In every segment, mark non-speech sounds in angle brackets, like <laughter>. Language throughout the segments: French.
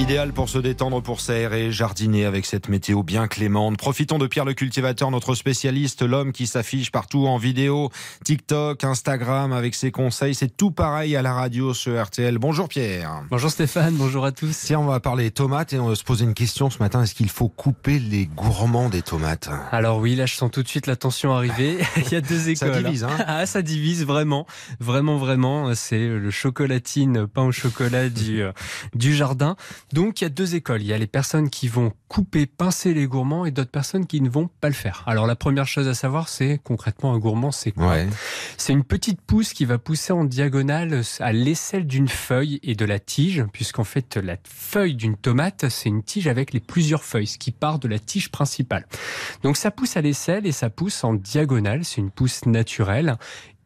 Idéal pour se détendre, pour s'aérer, jardiner avec cette météo bien clémente. Profitons de Pierre le cultivateur, notre spécialiste, l'homme qui s'affiche partout en vidéo, TikTok, Instagram avec ses conseils. C'est tout pareil à la radio sur RTL. Bonjour Pierre. Bonjour Stéphane, bonjour à tous. Tiens, on va parler tomates et on va se poser une question ce matin. Est-ce qu'il faut couper les gourmands des tomates? Alors oui, là je sens tout de suite la tension arriver. <laughs> Il y a deux écoles. Ça divise, hein Ah, ça divise vraiment, vraiment, vraiment. C'est le chocolatine, pain au chocolat du, euh, du jardin. Donc il y a deux écoles. Il y a les personnes qui vont couper, pincer les gourmands et d'autres personnes qui ne vont pas le faire. Alors la première chose à savoir, c'est concrètement un gourmand, c'est quoi Ouais. C'est une petite pousse qui va pousser en diagonale à l'aisselle d'une feuille et de la tige, puisqu'en fait la feuille d'une tomate, c'est une tige avec les plusieurs feuilles, ce qui part de la tige principale. Donc ça pousse à l'aisselle et ça pousse en diagonale, c'est une pousse naturelle.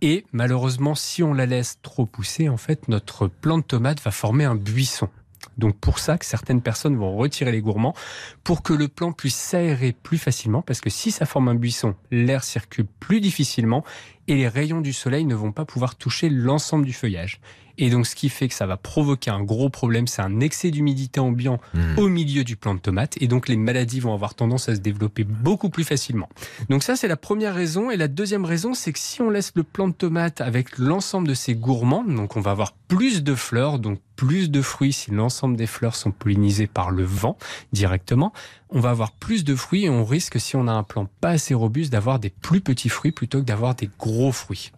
Et malheureusement, si on la laisse trop pousser, en fait, notre plant de tomate va former un buisson. Donc pour ça que certaines personnes vont retirer les gourmands pour que le plant puisse s'aérer plus facilement parce que si ça forme un buisson, l'air circule plus difficilement et les rayons du soleil ne vont pas pouvoir toucher l'ensemble du feuillage. Et donc ce qui fait que ça va provoquer un gros problème, c'est un excès d'humidité ambiant Hmm. au milieu du plant de tomate et donc les maladies vont avoir tendance à se développer beaucoup plus facilement. Donc ça c'est la première raison et la deuxième raison c'est que si on laisse le plant de tomate avec l'ensemble de ses gourmands, donc on va avoir plus de fleurs, donc plus de fruits si l'ensemble des fleurs sont pollinisées par le vent directement, on va avoir plus de fruits et on risque si on a un plant pas assez robuste d'avoir des plus petits fruits plutôt que d'avoir des gros fruits.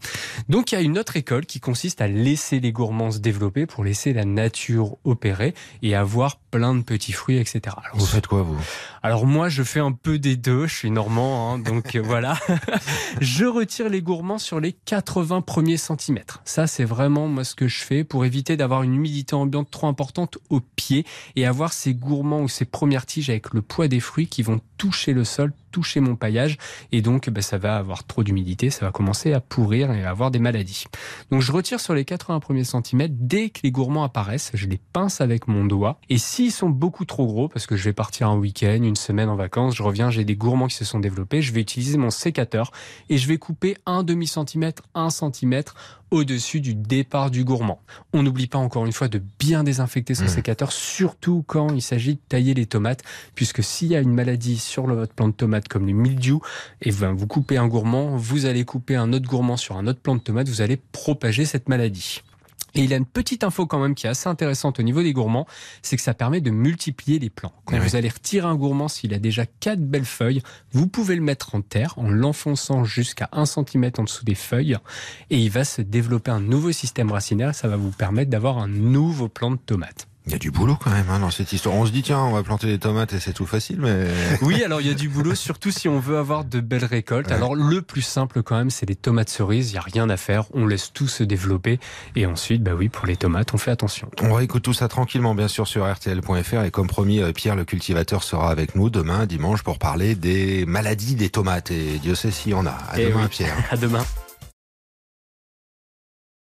Donc il y a une autre école qui consiste à laisser les gourmands se développer pour laisser la nature opérer et avoir plein de petits fruits, etc. Alors, Vous faites quoi vous? Alors moi, je fais un peu des deux. Je suis normand, hein, donc euh, <laughs> voilà. je retire les gourmands sur les 80 premiers centimètres. Ça, c'est vraiment moi ce que je fais pour éviter d'avoir une humidité ambiante trop importante au pied et avoir ces gourmands ou ces premières tiges avec le poids des fruits qui vont toucher le sol, toucher mon paillage, et donc ben, ça va avoir trop d'humidité, ça va commencer à pourrir et à avoir des maladies. Donc je retire sur les 80 premiers centimètres. Dès que les gourmands apparaissent, je les pince avec mon doigt. Et s'ils sont beaucoup trop gros, parce que je vais partir un week-end, une semaine en vacances, je reviens, j'ai des gourmands qui se sont développés, je vais utiliser mon sécateur et je vais couper un demi centimètre, un centimètre au-dessus du départ du gourmand. On n'oublie pas encore une fois de bien désinfecter son Mmh. sécateur, surtout quand il s'agit de tailler les tomates, puisque s'il y a une maladie sur votre plant de tomate comme le mildiou, et ben vous coupez un gourmand, vous allez couper un autre gourmand sur un autre plant de tomate, vous allez propager cette maladie. Et il y a une petite info quand même qui est assez intéressante au niveau des gourmands, c'est que ça permet de multiplier les plants. Quand Oui. vous allez retirer un gourmand, s'il a déjà quatre belles feuilles, vous pouvez le mettre en terre en l'enfonçant jusqu'à 1 cm en dessous des feuilles et il va se développer un nouveau système racinaire et ça va vous permettre d'avoir un nouveau plant de tomate. Il y a du boulot quand même hein, dans cette histoire. On se dit tiens, on va planter des tomates et c'est tout facile, mais <laughs> Oui, alors il y a du boulot, surtout si on veut avoir de belles récoltes. Ouais. Alors le plus simple quand même, c'est les tomates cerises. Il n'y a rien à faire, on laisse tout se développer. Et ensuite, bah oui, pour les tomates, on fait attention. On réécoute tout ça tranquillement, bien sûr, sur RTL.fr. Et comme promis, euh, Pierre le cultivateur sera avec nous demain, dimanche, pour parler des maladies des tomates. Et Dieu sait s'il y en a. À Eh demain, oui. Pierre. <laughs> À demain.